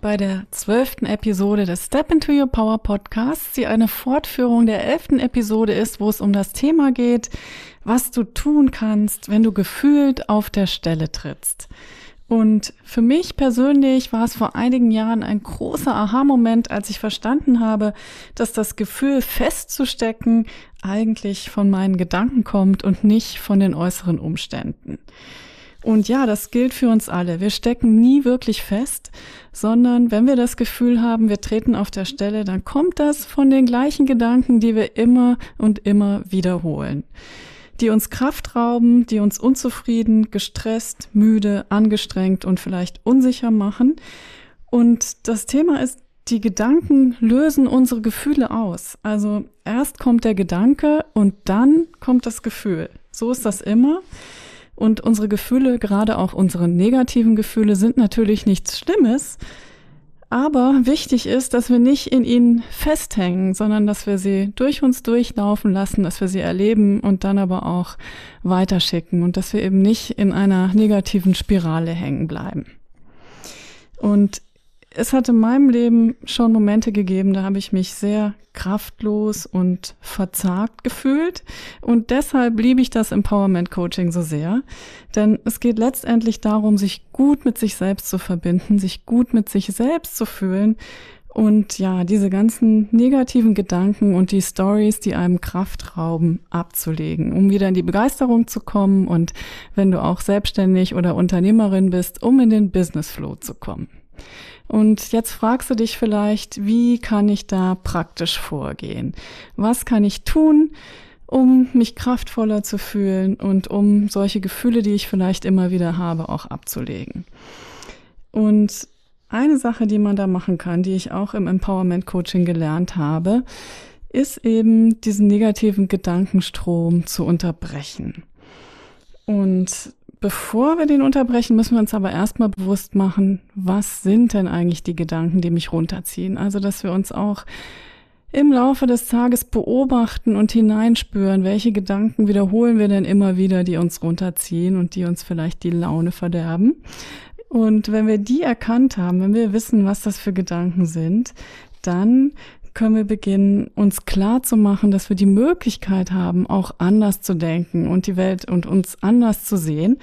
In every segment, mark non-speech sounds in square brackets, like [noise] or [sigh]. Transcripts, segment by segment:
bei der zwölften Episode des Step into Your Power Podcasts, die eine Fortführung der elften Episode ist, wo es um das Thema geht, was du tun kannst, wenn du gefühlt auf der Stelle trittst. Und für mich persönlich war es vor einigen Jahren ein großer Aha-Moment, als ich verstanden habe, dass das Gefühl festzustecken eigentlich von meinen Gedanken kommt und nicht von den äußeren Umständen. Und ja, das gilt für uns alle. Wir stecken nie wirklich fest, sondern wenn wir das Gefühl haben, wir treten auf der Stelle, dann kommt das von den gleichen Gedanken, die wir immer und immer wiederholen. Die uns Kraft rauben, die uns unzufrieden, gestresst, müde, angestrengt und vielleicht unsicher machen. Und das Thema ist, die Gedanken lösen unsere Gefühle aus. Also erst kommt der Gedanke und dann kommt das Gefühl. So ist das immer. Und unsere Gefühle, gerade auch unsere negativen Gefühle, sind natürlich nichts Schlimmes. Aber wichtig ist, dass wir nicht in ihnen festhängen, sondern dass wir sie durch uns durchlaufen lassen, dass wir sie erleben und dann aber auch weiterschicken und dass wir eben nicht in einer negativen Spirale hängen bleiben. Und es hat in meinem Leben schon Momente gegeben, da habe ich mich sehr kraftlos und verzagt gefühlt. Und deshalb liebe ich das Empowerment Coaching so sehr. Denn es geht letztendlich darum, sich gut mit sich selbst zu verbinden, sich gut mit sich selbst zu fühlen und ja, diese ganzen negativen Gedanken und die Stories, die einem Kraft rauben, abzulegen, um wieder in die Begeisterung zu kommen und wenn du auch selbstständig oder Unternehmerin bist, um in den Business Flow zu kommen. Und jetzt fragst du dich vielleicht, wie kann ich da praktisch vorgehen? Was kann ich tun, um mich kraftvoller zu fühlen und um solche Gefühle, die ich vielleicht immer wieder habe, auch abzulegen? Und eine Sache, die man da machen kann, die ich auch im Empowerment Coaching gelernt habe, ist eben diesen negativen Gedankenstrom zu unterbrechen. Und Bevor wir den unterbrechen, müssen wir uns aber erstmal bewusst machen, was sind denn eigentlich die Gedanken, die mich runterziehen? Also, dass wir uns auch im Laufe des Tages beobachten und hineinspüren, welche Gedanken wiederholen wir denn immer wieder, die uns runterziehen und die uns vielleicht die Laune verderben. Und wenn wir die erkannt haben, wenn wir wissen, was das für Gedanken sind, dann können wir beginnen, uns klar zu machen, dass wir die Möglichkeit haben, auch anders zu denken und die Welt und uns anders zu sehen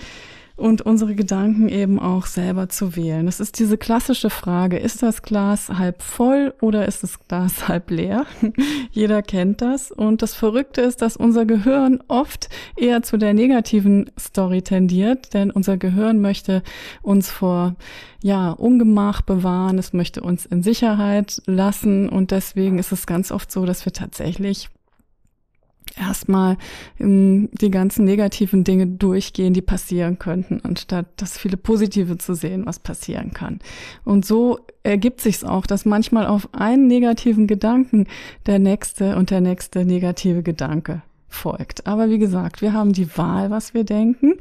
und unsere Gedanken eben auch selber zu wählen. Das ist diese klassische Frage, ist das Glas halb voll oder ist das Glas [laughs] halb leer? [laughs] Jeder kennt das. Und das Verrückte ist, dass unser Gehirn oft eher zu der negativen Story tendiert, denn unser Gehirn möchte uns vor ja, Ungemach bewahren, es möchte uns in Sicherheit lassen und deswegen ist es ganz oft so, dass wir tatsächlich erstmal die ganzen negativen Dinge durchgehen, die passieren könnten, anstatt das viele Positive zu sehen, was passieren kann. Und so ergibt sich es auch, dass manchmal auf einen negativen Gedanken der nächste und der nächste negative Gedanke folgt. Aber wie gesagt, wir haben die Wahl, was wir denken.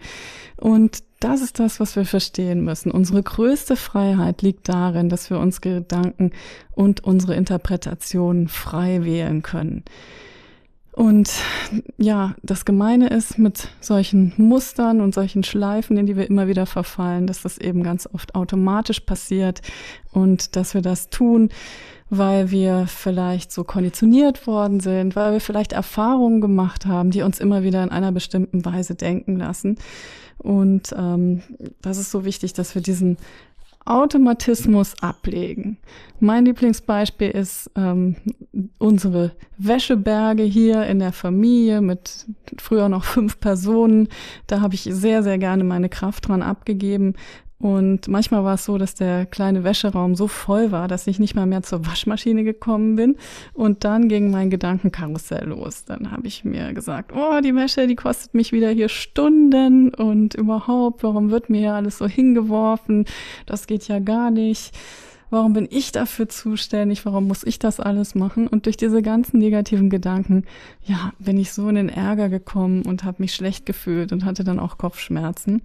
Und das ist das, was wir verstehen müssen. Unsere größte Freiheit liegt darin, dass wir unsere Gedanken und unsere Interpretationen frei wählen können. Und ja, das Gemeine ist mit solchen Mustern und solchen Schleifen, in die wir immer wieder verfallen, dass das eben ganz oft automatisch passiert und dass wir das tun, weil wir vielleicht so konditioniert worden sind, weil wir vielleicht Erfahrungen gemacht haben, die uns immer wieder in einer bestimmten Weise denken lassen. Und ähm, das ist so wichtig, dass wir diesen Automatismus ablegen. Mein Lieblingsbeispiel ist ähm, unsere Wäscheberge hier in der Familie mit früher noch fünf Personen. Da habe ich sehr, sehr gerne meine Kraft dran abgegeben, und manchmal war es so, dass der kleine Wäscheraum so voll war, dass ich nicht mal mehr zur Waschmaschine gekommen bin. Und dann ging mein Gedankenkarussell los. Dann habe ich mir gesagt, oh, die Wäsche, die kostet mich wieder hier Stunden und überhaupt, warum wird mir hier alles so hingeworfen? Das geht ja gar nicht warum bin ich dafür zuständig, warum muss ich das alles machen? Und durch diese ganzen negativen Gedanken, ja, bin ich so in den Ärger gekommen und habe mich schlecht gefühlt und hatte dann auch Kopfschmerzen.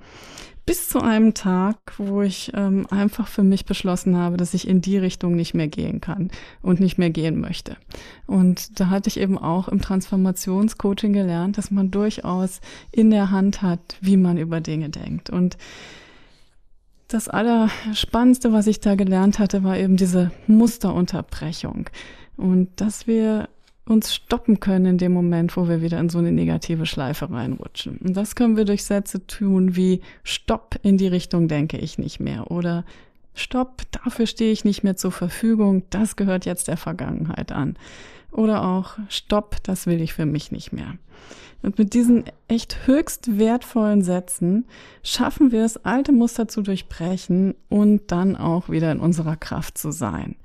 Bis zu einem Tag, wo ich ähm, einfach für mich beschlossen habe, dass ich in die Richtung nicht mehr gehen kann und nicht mehr gehen möchte. Und da hatte ich eben auch im Transformationscoaching gelernt, dass man durchaus in der Hand hat, wie man über Dinge denkt. Und das Allerspannendste, was ich da gelernt hatte, war eben diese Musterunterbrechung. Und dass wir uns stoppen können in dem Moment, wo wir wieder in so eine negative Schleife reinrutschen. Und das können wir durch Sätze tun wie Stopp, in die Richtung denke ich nicht mehr oder Stopp, dafür stehe ich nicht mehr zur Verfügung, das gehört jetzt der Vergangenheit an. Oder auch Stopp, das will ich für mich nicht mehr. Und mit diesen echt höchst wertvollen Sätzen schaffen wir es, alte Muster zu durchbrechen und dann auch wieder in unserer Kraft zu sein.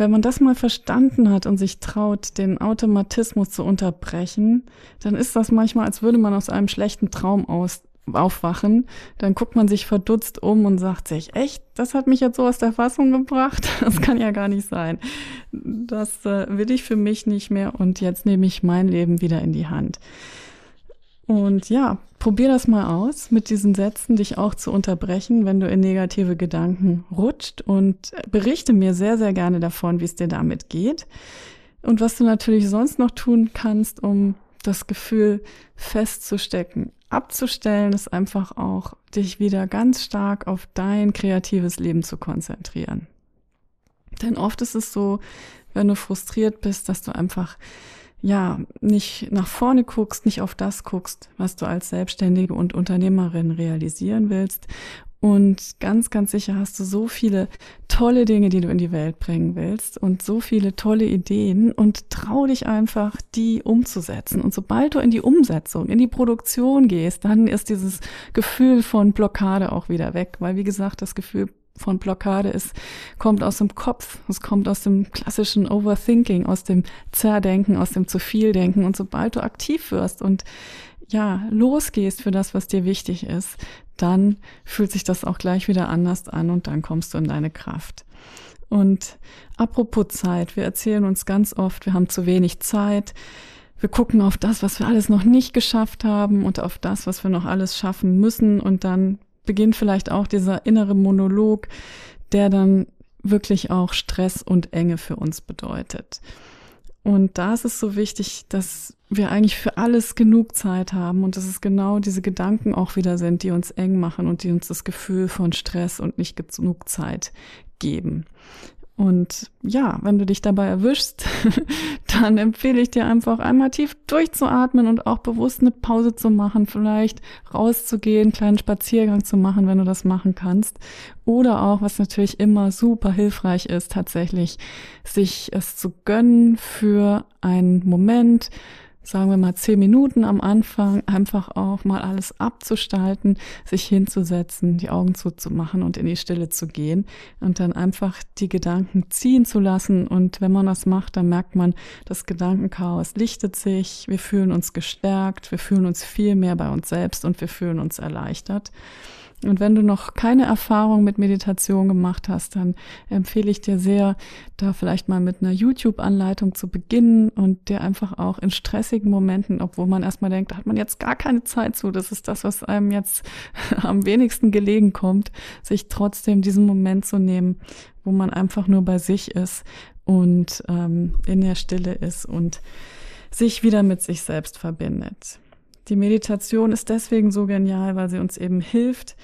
Wenn man das mal verstanden hat und sich traut, den Automatismus zu unterbrechen, dann ist das manchmal, als würde man aus einem schlechten Traum aus aufwachen, dann guckt man sich verdutzt um und sagt sich, echt, das hat mich jetzt so aus der Fassung gebracht? [laughs] Das kann ja gar nicht sein. Das äh, will ich für mich nicht mehr und jetzt nehme ich mein Leben wieder in die Hand. Und ja, probier das mal aus, mit diesen Sätzen dich auch zu unterbrechen, wenn du in negative Gedanken rutscht und berichte mir sehr, sehr gerne davon, wie es dir damit geht. Und was du natürlich sonst noch tun kannst, um das Gefühl festzustecken, abzustellen, ist einfach auch, dich wieder ganz stark auf dein kreatives Leben zu konzentrieren. Denn oft ist es so, wenn du frustriert bist, dass du einfach ja, nicht nach vorne guckst, nicht auf das guckst, was du als Selbstständige und Unternehmerin realisieren willst. Und ganz, ganz sicher hast du so viele tolle Dinge, die du in die Welt bringen willst und so viele tolle Ideen und trau dich einfach, die umzusetzen. Und sobald du in die Umsetzung, in die Produktion gehst, dann ist dieses Gefühl von Blockade auch wieder weg, weil wie gesagt, das Gefühl von Blockade ist, kommt aus dem Kopf, es kommt aus dem klassischen Overthinking, aus dem Zerdenken, aus dem zu viel Denken. Und sobald du aktiv wirst und ja, losgehst für das, was dir wichtig ist, dann fühlt sich das auch gleich wieder anders an und dann kommst du in deine Kraft. Und apropos Zeit, wir erzählen uns ganz oft, wir haben zu wenig Zeit. Wir gucken auf das, was wir alles noch nicht geschafft haben und auf das, was wir noch alles schaffen müssen und dann beginnt vielleicht auch dieser innere Monolog, der dann wirklich auch Stress und Enge für uns bedeutet. Und da ist es so wichtig, dass wir eigentlich für alles genug Zeit haben und dass es genau diese Gedanken auch wieder sind, die uns eng machen und die uns das Gefühl von Stress und nicht genug Zeit geben. Und ja, wenn du dich dabei erwischst, [laughs] dann empfehle ich dir einfach einmal tief durchzuatmen und auch bewusst eine Pause zu machen, vielleicht rauszugehen, einen kleinen Spaziergang zu machen, wenn du das machen kannst. Oder auch, was natürlich immer super hilfreich ist, tatsächlich sich es zu gönnen für einen Moment, sagen wir mal zehn Minuten am Anfang, einfach auch mal alles abzustalten, sich hinzusetzen, die Augen zuzumachen und in die Stille zu gehen und dann einfach die Gedanken ziehen zu lassen. Und wenn man das macht, dann merkt man, das Gedankenchaos lichtet sich, wir fühlen uns gestärkt, wir fühlen uns viel mehr bei uns selbst und wir fühlen uns erleichtert. Und wenn du noch keine Erfahrung mit Meditation gemacht hast, dann empfehle ich dir sehr, da vielleicht mal mit einer YouTube-Anleitung zu beginnen und dir einfach auch in stressigen Momenten, obwohl man erstmal denkt, da hat man jetzt gar keine Zeit zu, das ist das, was einem jetzt [laughs] am wenigsten gelegen kommt, sich trotzdem diesen Moment zu nehmen, wo man einfach nur bei sich ist und ähm, in der Stille ist und sich wieder mit sich selbst verbindet. Die Meditation ist deswegen so genial, weil sie uns eben hilft,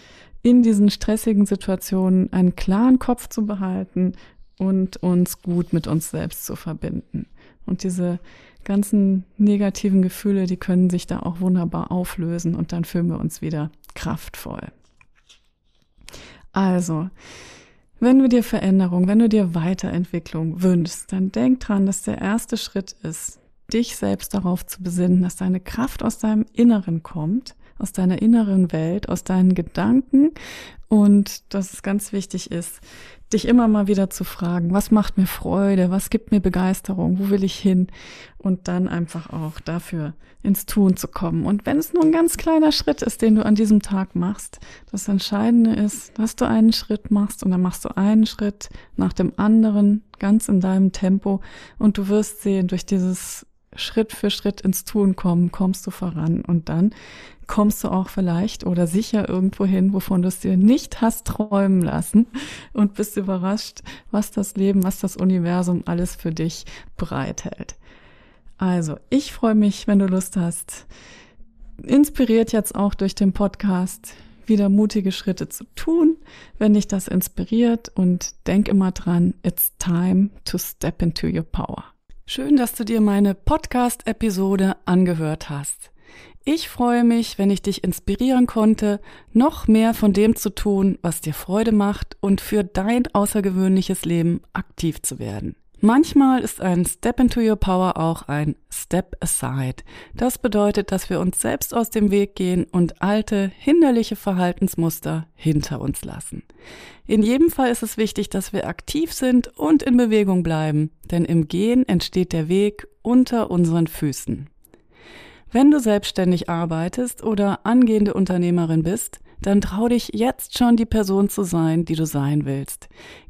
in diesen stressigen Situationen einen klaren Kopf zu behalten und uns gut mit uns selbst zu verbinden. Und diese ganzen negativen Gefühle, die können sich da auch wunderbar auflösen und dann fühlen wir uns wieder kraftvoll. Also, wenn du dir Veränderung, wenn du dir Weiterentwicklung wünschst, dann denk dran, dass der erste Schritt ist, dich selbst darauf zu besinnen, dass deine Kraft aus deinem Inneren kommt, aus deiner inneren Welt, aus deinen Gedanken. Und dass es ganz wichtig ist, dich immer mal wieder zu fragen, was macht mir Freude, was gibt mir Begeisterung, wo will ich hin? Und dann einfach auch dafür ins Tun zu kommen. Und wenn es nur ein ganz kleiner Schritt ist, den du an diesem Tag machst, das Entscheidende ist, dass du einen Schritt machst und dann machst du einen Schritt nach dem anderen, ganz in deinem Tempo. Und du wirst sehen, durch dieses Schritt für Schritt ins Tun kommen, kommst du voran und dann kommst du auch vielleicht oder sicher irgendwo hin, wovon du es dir nicht hast träumen lassen und bist überrascht, was das Leben, was das Universum alles für dich bereithält. Also, ich freue mich, wenn du Lust hast, inspiriert jetzt auch durch den Podcast wieder mutige Schritte zu tun, wenn dich das inspiriert und denk immer dran, it's time to step into your power. Schön, dass du dir meine Podcast-Episode angehört hast. Ich freue mich, wenn ich dich inspirieren konnte, noch mehr von dem zu tun, was dir Freude macht und für dein außergewöhnliches Leben aktiv zu werden. Manchmal ist ein Step into Your Power auch ein Step Aside. Das bedeutet, dass wir uns selbst aus dem Weg gehen und alte, hinderliche Verhaltensmuster hinter uns lassen. In jedem Fall ist es wichtig, dass wir aktiv sind und in Bewegung bleiben, denn im Gehen entsteht der Weg unter unseren Füßen. Wenn du selbstständig arbeitest oder angehende Unternehmerin bist, dann trau dich jetzt schon die Person zu sein, die du sein willst.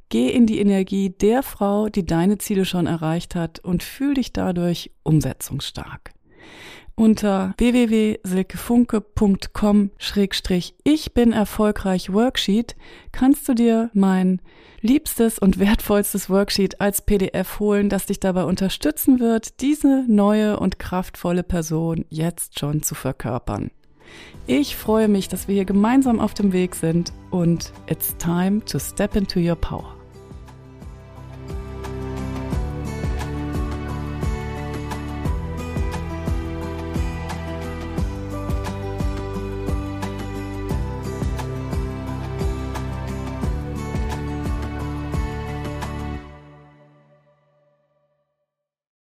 Geh in die Energie der Frau, die deine Ziele schon erreicht hat und fühl dich dadurch umsetzungsstark. Unter www.silkefunke.com-ich bin erfolgreich Worksheet kannst du dir mein liebstes und wertvollstes Worksheet als PDF holen, das dich dabei unterstützen wird, diese neue und kraftvolle Person jetzt schon zu verkörpern. Ich freue mich, dass wir hier gemeinsam auf dem Weg sind und it's time to step into your power.